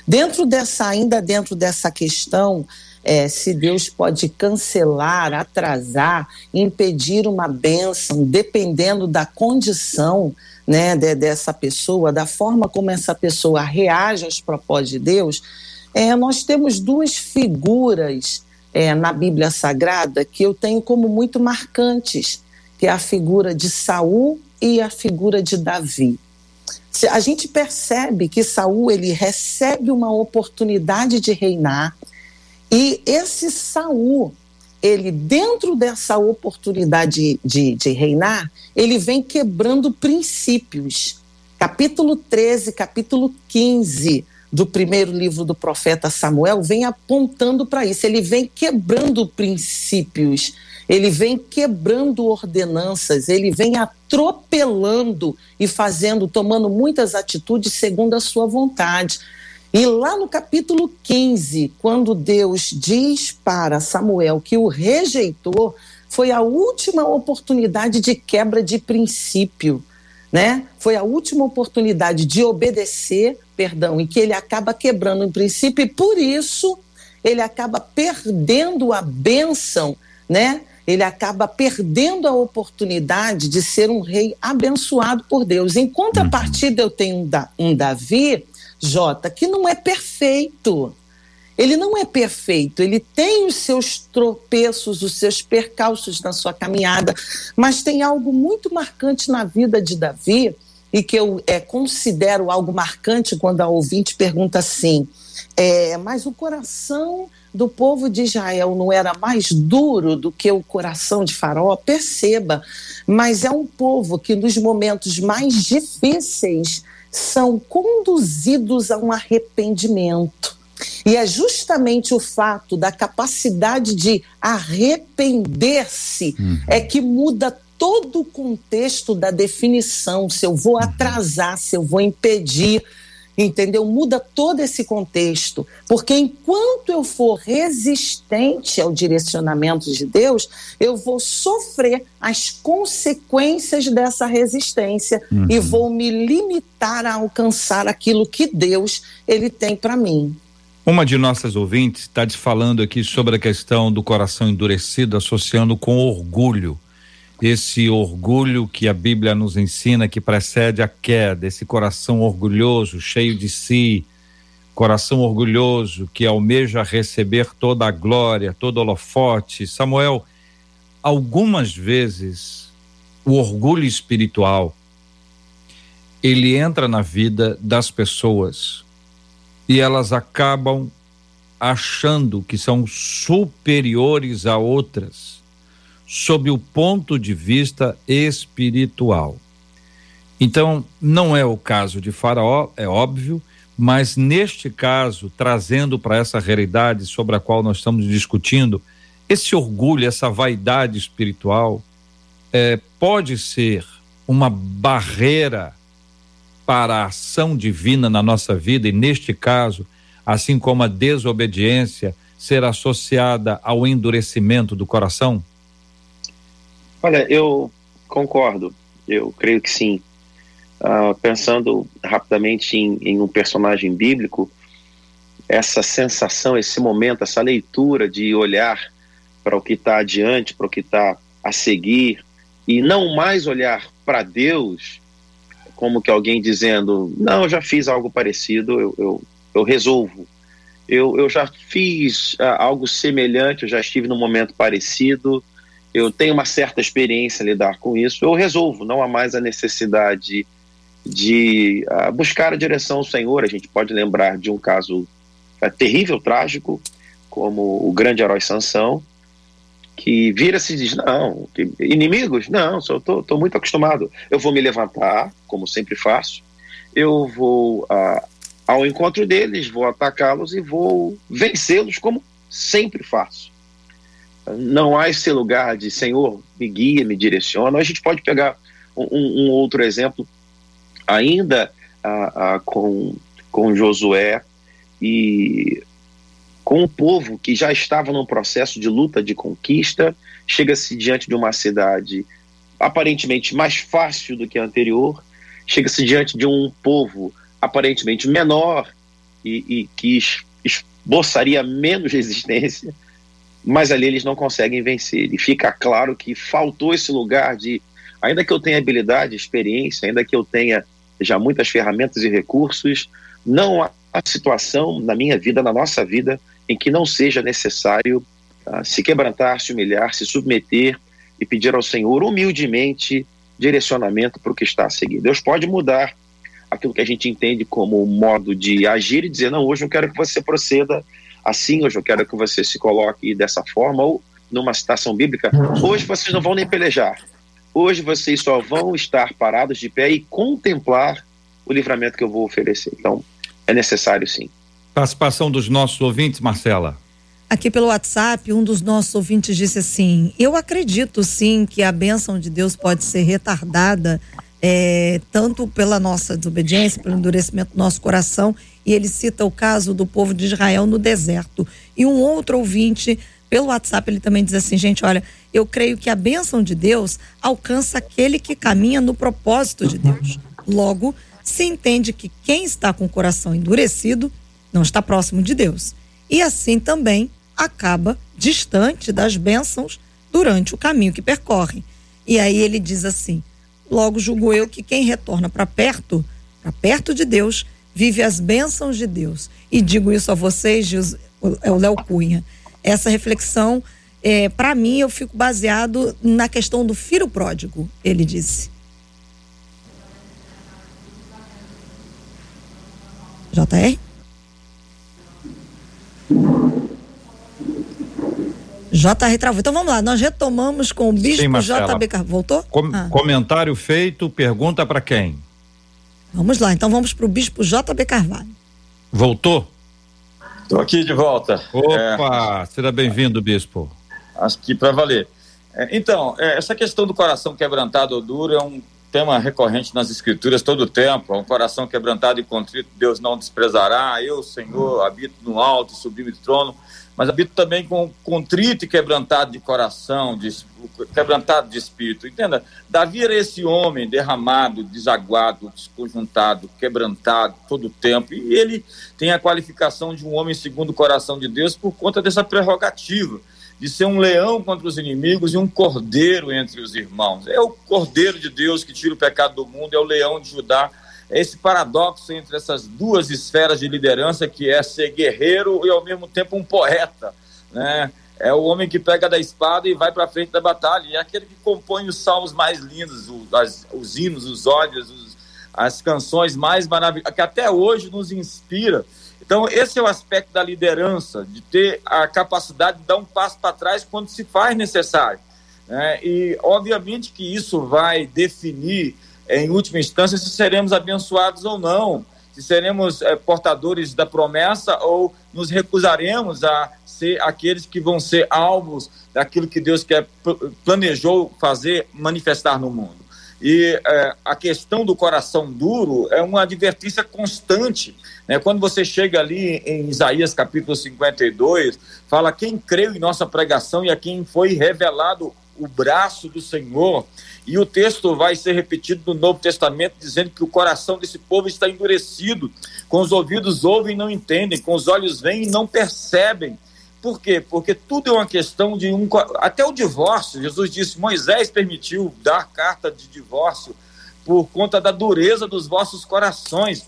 Dentro dessa, ainda dentro dessa questão, é, se Deus pode cancelar, atrasar, impedir uma bênção, dependendo da condição né, de, dessa pessoa, da forma como essa pessoa reage aos propósitos de Deus, é, nós temos duas figuras é, na Bíblia Sagrada que eu tenho como muito marcantes, que é a figura de Saul e a figura de Davi. A gente percebe que Saul ele recebe uma oportunidade de reinar e esse Saul ele, dentro dessa oportunidade de, de reinar, ele vem quebrando princípios. Capítulo 13, capítulo 15 do primeiro livro do profeta Samuel vem apontando para isso. Ele vem quebrando princípios, ele vem quebrando ordenanças, ele vem atropelando e fazendo, tomando muitas atitudes segundo a sua vontade. E lá no capítulo 15, quando Deus diz para Samuel que o rejeitou, foi a última oportunidade de quebra de princípio, né? Foi a última oportunidade de obedecer, perdão, e que ele acaba quebrando o princípio e por isso ele acaba perdendo a bênção, né? Ele acaba perdendo a oportunidade de ser um rei abençoado por Deus. Em contrapartida, eu tenho um Davi Jota, que não é perfeito. Ele não é perfeito, ele tem os seus tropeços, os seus percalços na sua caminhada, mas tem algo muito marcante na vida de Davi e que eu é, considero algo marcante quando a ouvinte pergunta assim: é, mas o coração do povo de Israel não era mais duro do que o coração de Faraó? Perceba, mas é um povo que nos momentos mais difíceis são conduzidos a um arrependimento. E é justamente o fato da capacidade de arrepender-se uhum. é que muda todo o contexto da definição, se eu vou uhum. atrasar, se eu vou impedir, entendeu? Muda todo esse contexto, porque enquanto eu for resistente ao direcionamento de Deus, eu vou sofrer as consequências dessa resistência uhum. e vou me limitar a alcançar aquilo que Deus ele tem para mim. Uma de nossas ouvintes está te falando aqui sobre a questão do coração endurecido associando com orgulho esse orgulho que a Bíblia nos ensina que precede a queda, esse coração orgulhoso, cheio de si, coração orgulhoso que almeja receber toda a glória, todo holofote. Samuel, algumas vezes o orgulho espiritual ele entra na vida das pessoas e elas acabam achando que são superiores a outras sob o ponto de vista espiritual. Então, não é o caso de Faraó, é óbvio, mas neste caso, trazendo para essa realidade sobre a qual nós estamos discutindo, esse orgulho, essa vaidade espiritual, é, pode ser uma barreira para a ação divina na nossa vida, e neste caso, assim como a desobediência, ser associada ao endurecimento do coração? Olha, eu concordo, eu creio que sim. Uh, pensando rapidamente em, em, um personagem bíblico, essa sensação, esse momento, essa leitura de olhar para o que está adiante, para o que está a seguir, e não mais olhar para Deus como que alguém dizendo: Não, eu já fiz algo parecido, eu, eu, eu resolvo. Eu, eu já fiz uh, algo semelhante, eu já estive num momento parecido, eu tenho uma certa experiência em lidar com isso, eu resolvo, não há mais a necessidade de uh, buscar a direção do Senhor. A gente pode lembrar de um caso uh, terrível, trágico, como o grande herói Sansão, que vira-se e diz: Não, inimigos? Não, estou muito acostumado. Eu vou me levantar, como sempre faço, eu vou uh, ao encontro deles, vou atacá-los e vou vencê-los, como sempre faço. Não há esse lugar de Senhor, me guia, me direciona. A gente pode pegar um, um outro exemplo, ainda com, com Josué e com o povo que já estava num processo de luta, de conquista, chega-se diante de uma cidade aparentemente mais fácil do que a anterior, chega-se diante de um povo aparentemente menor e, e que esboçaria menos resistência, mas ali eles não conseguem vencer. E fica claro que faltou esse lugar de, ainda que eu tenha habilidade, experiência, ainda que eu tenha já muitas ferramentas e recursos, não há situação na minha vida, na nossa vida, em que não seja necessário uh, se quebrantar, se humilhar, se submeter e pedir ao Senhor humildemente direcionamento para o que está a seguir. Deus pode mudar aquilo que a gente entende como modo de agir e dizer: não, hoje eu quero que você proceda assim, hoje eu quero que você se coloque dessa forma, ou numa citação bíblica: hoje vocês não vão nem pelejar, hoje vocês só vão estar parados de pé e contemplar o livramento que eu vou oferecer. Então, é necessário sim. Participação dos nossos ouvintes, Marcela. Aqui pelo WhatsApp, um dos nossos ouvintes disse assim: Eu acredito sim que a bênção de Deus pode ser retardada, é, tanto pela nossa desobediência, pelo endurecimento do nosso coração, e ele cita o caso do povo de Israel no deserto. E um outro ouvinte, pelo WhatsApp, ele também diz assim: Gente, olha, eu creio que a bênção de Deus alcança aquele que caminha no propósito de Deus. Logo, se entende que quem está com o coração endurecido não está próximo de Deus. E assim também acaba distante das bênçãos durante o caminho que percorre. E aí ele diz assim: logo julgo eu que quem retorna para perto, para perto de Deus, vive as bênçãos de Deus. E digo isso a vocês, é o Léo Cunha. Essa reflexão, é, para mim, eu fico baseado na questão do filho pródigo, ele disse. JR? JR travou. Então vamos lá, nós retomamos com o Bispo Sim, JB Carvalho. Voltou? Com, ah. Comentário feito, pergunta para quem? Vamos lá, então vamos para o Bispo JB Carvalho. Voltou? Estou aqui de volta. Opa, é, seja bem-vindo, Bispo. Acho que para valer. É, então, é, essa questão do coração quebrantado ou duro é um tema recorrente nas escrituras todo o tempo. Um coração quebrantado e contrito, Deus não desprezará. Eu, Senhor, habito no alto, sublime trono, mas habito também com contrito e quebrantado de coração, de, quebrantado de espírito. Entenda? Davi era esse homem derramado, desaguado, desconjuntado, quebrantado todo o tempo. E ele tem a qualificação de um homem segundo o coração de Deus por conta dessa prerrogativa de ser um leão contra os inimigos e um cordeiro entre os irmãos. É o cordeiro de Deus que tira o pecado do mundo, é o leão de Judá. Esse paradoxo entre essas duas esferas de liderança, que é ser guerreiro e ao mesmo tempo um poeta, né? É o homem que pega da espada e vai para frente da batalha. E é aquele que compõe os salmos mais lindos, os, as, os hinos, os ódios, os, as canções mais maravilhosas, que até hoje nos inspira então, esse é o aspecto da liderança, de ter a capacidade de dar um passo para trás quando se faz necessário. Né? E, obviamente, que isso vai definir, em última instância, se seremos abençoados ou não, se seremos é, portadores da promessa ou nos recusaremos a ser aqueles que vão ser alvos daquilo que Deus quer planejou fazer, manifestar no mundo. E é, a questão do coração duro é uma advertência constante né? Quando você chega ali em Isaías capítulo 52, fala quem creu em nossa pregação e a quem foi revelado o braço do Senhor. E o texto vai ser repetido no Novo Testamento, dizendo que o coração desse povo está endurecido. Com os ouvidos ouvem e não entendem, com os olhos veem e não percebem. Por quê? Porque tudo é uma questão de um. Até o divórcio. Jesus disse: Moisés permitiu dar carta de divórcio por conta da dureza dos vossos corações.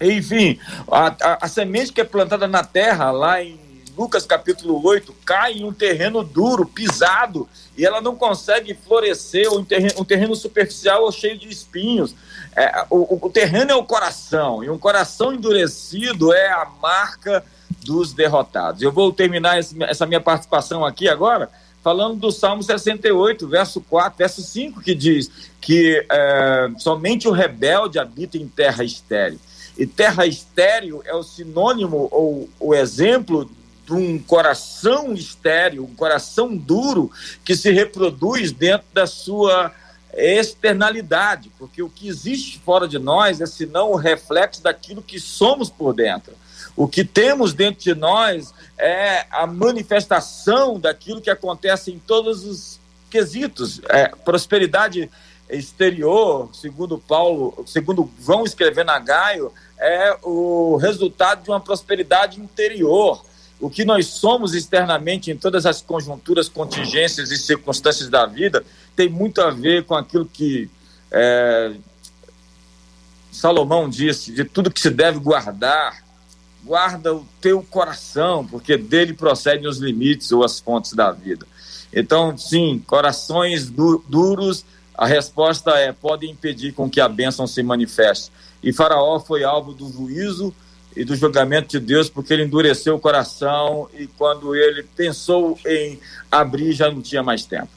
Enfim, a, a, a, semente que é plantada na terra, lá em Lucas capítulo 8, cai em um terreno duro, pisado, e ela não consegue florescer, um terreno, um terreno superficial ou cheio de espinhos. É, o, o terreno é o coração, e um coração endurecido é a marca dos derrotados. Eu vou terminar essa minha participação aqui agora falando do Salmo 68, verso 4, verso 5, que diz que é, somente o rebelde habita em terra estéril. E terra estéril é o sinônimo ou o exemplo de um coração estéril, um coração duro que se reproduz dentro da sua externalidade, porque o que existe fora de nós é senão o reflexo daquilo que somos por dentro. O que temos dentro de nós é a manifestação daquilo que acontece em todos os quesitos. É, prosperidade exterior, segundo Paulo, segundo vão escrever na Gaio, é o resultado de uma prosperidade interior. O que nós somos externamente em todas as conjunturas, contingências e circunstâncias da vida tem muito a ver com aquilo que é, Salomão disse: de tudo que se deve guardar, guarda o teu coração, porque dele procedem os limites ou as fontes da vida. Então, sim, corações du duros, a resposta é: podem impedir com que a bênção se manifeste. E Faraó foi alvo do juízo e do julgamento de Deus, porque ele endureceu o coração e quando ele pensou em abrir, já não tinha mais tempo.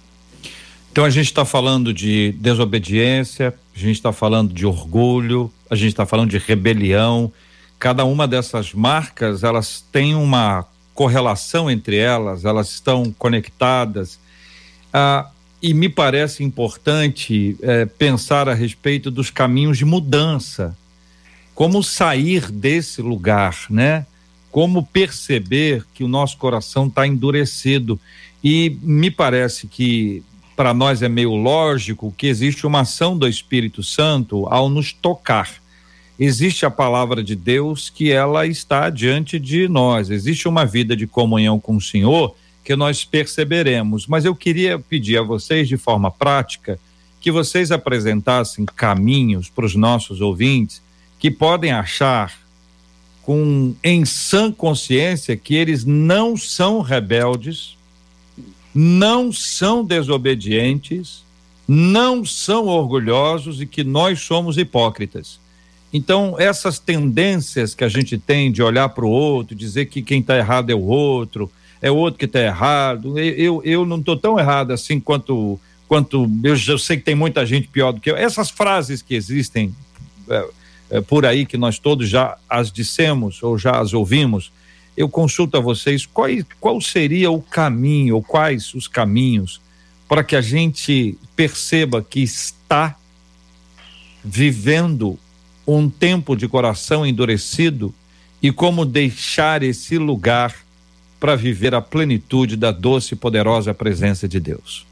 Então a gente está falando de desobediência, a gente está falando de orgulho, a gente está falando de rebelião, cada uma dessas marcas elas têm uma correlação entre elas, elas estão conectadas. Ah, e me parece importante eh, pensar a respeito dos caminhos de mudança. Como sair desse lugar, né? Como perceber que o nosso coração está endurecido. E me parece que para nós é meio lógico que existe uma ação do Espírito Santo ao nos tocar existe a palavra de Deus que ela está diante de nós. Existe uma vida de comunhão com o Senhor que nós perceberemos. Mas eu queria pedir a vocês, de forma prática, que vocês apresentassem caminhos para os nossos ouvintes que podem achar com em sã consciência que eles não são rebeldes, não são desobedientes, não são orgulhosos e que nós somos hipócritas. Então, essas tendências que a gente tem de olhar para o outro, dizer que quem está errado é o outro, é o outro que está errado, eu, eu não estou tão errado assim quanto. quanto eu, eu sei que tem muita gente pior do que eu. Essas frases que existem é, por aí, que nós todos já as dissemos ou já as ouvimos, eu consulto a vocês qual, qual seria o caminho, ou quais os caminhos, para que a gente perceba que está vivendo um tempo de coração endurecido e como deixar esse lugar para viver a plenitude da doce e poderosa presença de Deus.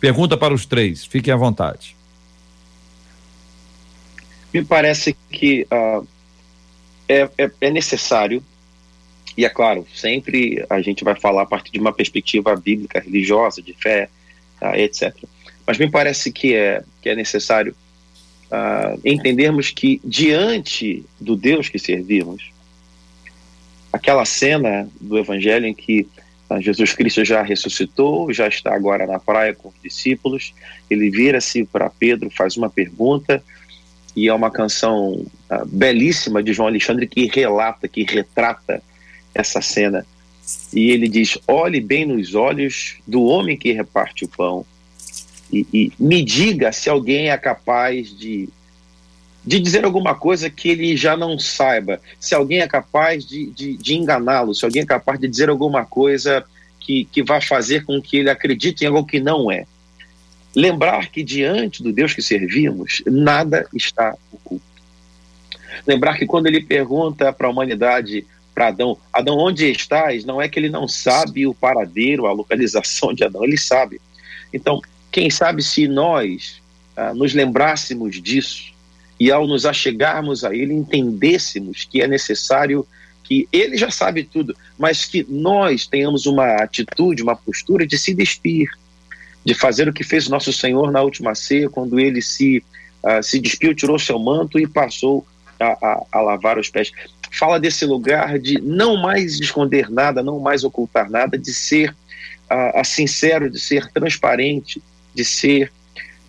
Pergunta para os três, fiquem à vontade. Me parece que uh, é, é, é, necessário, e é claro, sempre a gente vai falar a partir de uma perspectiva bíblica, religiosa, de fé, uh, etc. Mas me parece que é, que é necessário uh, entendermos que diante do Deus que servimos, aquela cena do Evangelho em que uh, Jesus Cristo já ressuscitou, já está agora na praia com os discípulos, ele vira-se para Pedro, faz uma pergunta, e é uma canção uh, belíssima de João Alexandre que relata, que retrata essa cena. E ele diz: Olhe bem nos olhos do homem que reparte o pão e, e me diga se alguém é capaz de, de dizer alguma coisa que ele já não saiba, se alguém é capaz de, de, de enganá-lo, se alguém é capaz de dizer alguma coisa que, que vai fazer com que ele acredite em algo que não é. Lembrar que diante do Deus que servimos, nada está oculto. Lembrar que quando ele pergunta para a humanidade, para Adão, Adão, onde estás? Não é que ele não sabe o paradeiro, a localização de Adão, ele sabe. Então, quem sabe se nós ah, nos lembrássemos disso e ao nos achegarmos a Ele entendêssemos que é necessário que Ele já sabe tudo, mas que nós tenhamos uma atitude, uma postura de se despir, de fazer o que fez nosso Senhor na última ceia, quando Ele se, ah, se despiu, tirou seu manto e passou a, a, a lavar os pés. fala desse lugar de não mais esconder nada, não mais ocultar nada, de ser uh, sincero, de ser transparente, de ser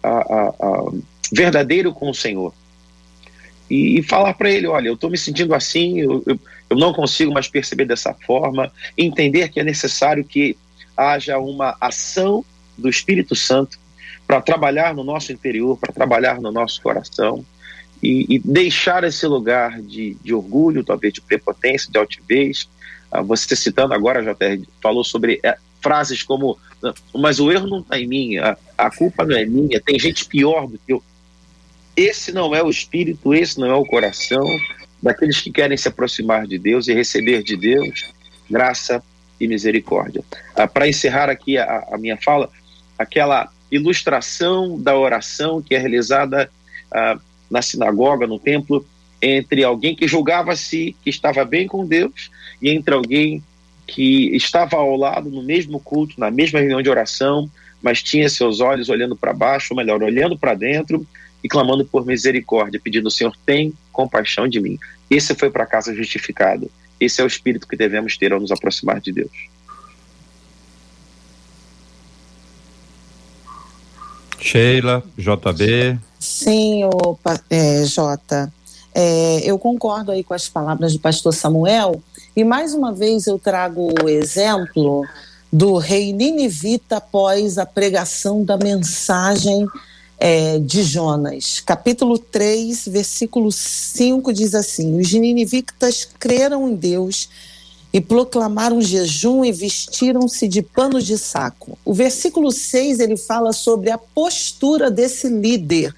uh, verdadeiro com o Senhor. E, e falar para ele: olha, eu estou me sentindo assim, eu, eu, eu não consigo mais perceber dessa forma, entender que é necessário que haja uma ação do Espírito Santo para trabalhar no nosso interior, para trabalhar no nosso coração e, e deixar esse lugar de, de, orgulho, talvez de prepotência, de altivez. Ah, você citando agora, JR, falou sobre é, frases como: mas o erro não está em mim, a, a culpa não é minha, tem gente pior do que eu. Esse não é o espírito, esse não é o coração daqueles que querem se aproximar de Deus e receber de Deus graça e misericórdia. Ah, Para encerrar aqui a, a, minha fala, aquela ilustração da oração que é realizada ah, na sinagoga, no templo, entre alguém que julgava-se que estava bem com Deus e entre alguém que estava ao lado no mesmo culto, na mesma reunião de oração, mas tinha seus olhos olhando para baixo, ou melhor, olhando para dentro e clamando por misericórdia, pedindo: Senhor, tem compaixão de mim. Esse foi para casa justificado. Esse é o espírito que devemos ter ao nos aproximar de Deus. Sheila, JB. Sim, opa, é, Jota. É, eu concordo aí com as palavras do pastor Samuel, e mais uma vez eu trago o exemplo do rei Ninivita após a pregação da mensagem é, de Jonas. Capítulo 3, versículo 5 diz assim: Os ninivitas creram em Deus e proclamaram jejum e vestiram-se de pano de saco. O versículo 6 ele fala sobre a postura desse líder,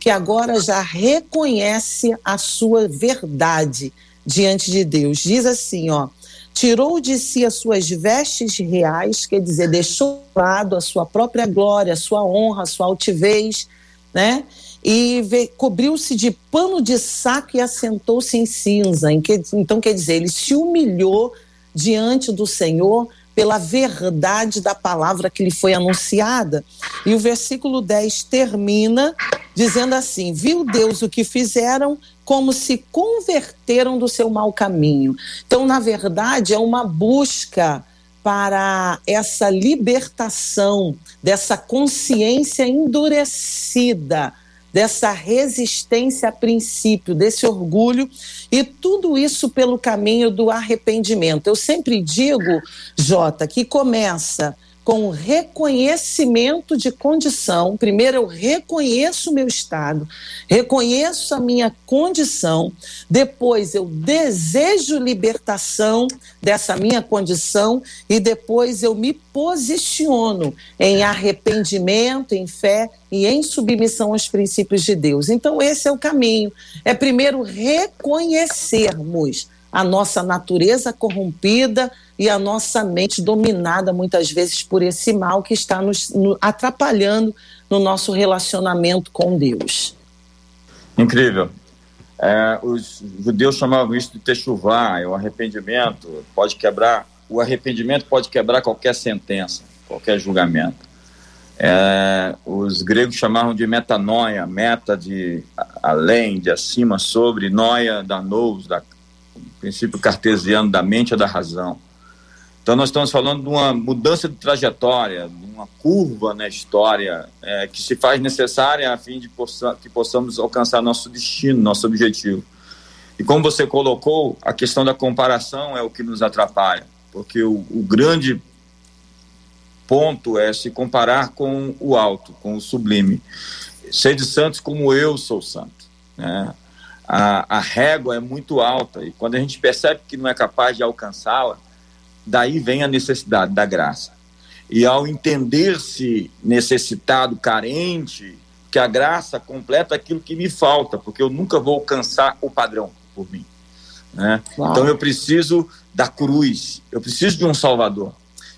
que agora já reconhece a sua verdade diante de Deus. Diz assim, ó: tirou de si as suas vestes reais, quer dizer, deixou de lado a sua própria glória, a sua honra, a sua altivez, né? E cobriu-se de pano de saco e assentou-se em cinza. Então, quer dizer, ele se humilhou diante do Senhor pela verdade da palavra que lhe foi anunciada. E o versículo 10 termina dizendo assim: Viu Deus o que fizeram, como se converteram do seu mau caminho. Então, na verdade, é uma busca para essa libertação dessa consciência endurecida dessa resistência a princípio, desse orgulho, e tudo isso pelo caminho do arrependimento. Eu sempre digo, Jota, que começa com reconhecimento de condição. Primeiro, eu reconheço o meu estado, reconheço a minha condição. Depois, eu desejo libertação dessa minha condição. E depois, eu me posiciono em arrependimento, em fé e em submissão aos princípios de Deus. Então, esse é o caminho. É primeiro reconhecermos a nossa natureza corrompida e a nossa mente dominada muitas vezes por esse mal que está nos no, atrapalhando no nosso relacionamento com Deus. Incrível. É, os judeus chamavam isso de techuvá, é o arrependimento, pode quebrar, o arrependimento pode quebrar qualquer sentença, qualquer julgamento. É, os gregos chamavam de metanoia, meta de além, de acima, sobre, noia da nous, da princípio cartesiano da mente ou da razão. Então, nós estamos falando de uma mudança de trajetória, de uma curva na história é, que se faz necessária a fim de possa, que possamos alcançar nosso destino, nosso objetivo. E como você colocou, a questão da comparação é o que nos atrapalha, porque o, o grande ponto é se comparar com o alto, com o sublime. Ser de santos como eu sou santo. Né? A, a régua é muito alta e quando a gente percebe que não é capaz de alcançá-la, daí vem a necessidade da graça. E ao entender-se necessitado, carente, que a graça completa aquilo que me falta, porque eu nunca vou alcançar o padrão por mim. Né? Então eu preciso da cruz, eu preciso de um Salvador,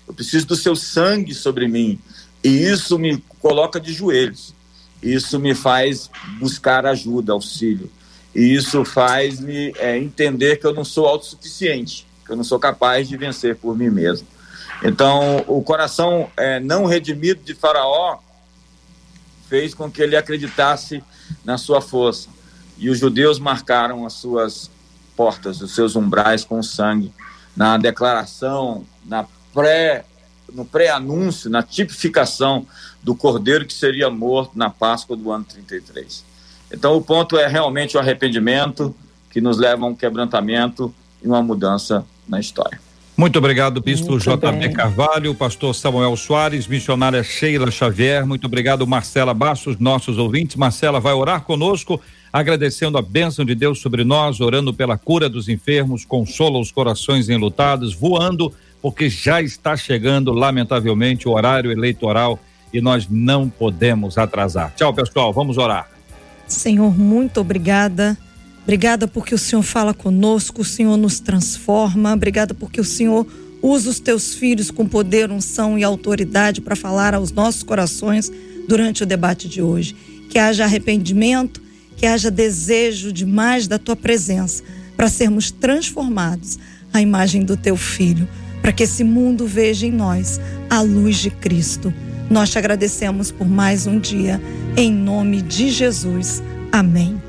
eu preciso do seu sangue sobre mim, e isso me coloca de joelhos, isso me faz buscar ajuda, auxílio, e isso faz me é, entender que eu não sou autossuficiente, eu não sou capaz de vencer por mim mesmo. Então, o coração é, não redimido de Faraó fez com que ele acreditasse na sua força. E os judeus marcaram as suas portas, os seus umbrais com sangue, na declaração, na pré, no pré-anúncio, na tipificação do cordeiro que seria morto na Páscoa do ano 33. Então, o ponto é realmente o arrependimento que nos leva a um quebrantamento e uma mudança na história. Muito obrigado, Bispo JB. Carvalho, pastor Samuel Soares, missionária Sheila Xavier. Muito obrigado, Marcela Bastos, nossos ouvintes. Marcela vai orar conosco, agradecendo a bênção de Deus sobre nós, orando pela cura dos enfermos, consola os corações enlutados, voando, porque já está chegando, lamentavelmente, o horário eleitoral e nós não podemos atrasar. Tchau, pessoal. Vamos orar. Senhor, muito obrigada Obrigada porque o Senhor fala conosco, o Senhor nos transforma. Obrigada porque o Senhor usa os teus filhos com poder, unção e autoridade para falar aos nossos corações durante o debate de hoje. Que haja arrependimento, que haja desejo de mais da tua presença, para sermos transformados à imagem do teu filho, para que esse mundo veja em nós a luz de Cristo. Nós te agradecemos por mais um dia, em nome de Jesus. Amém.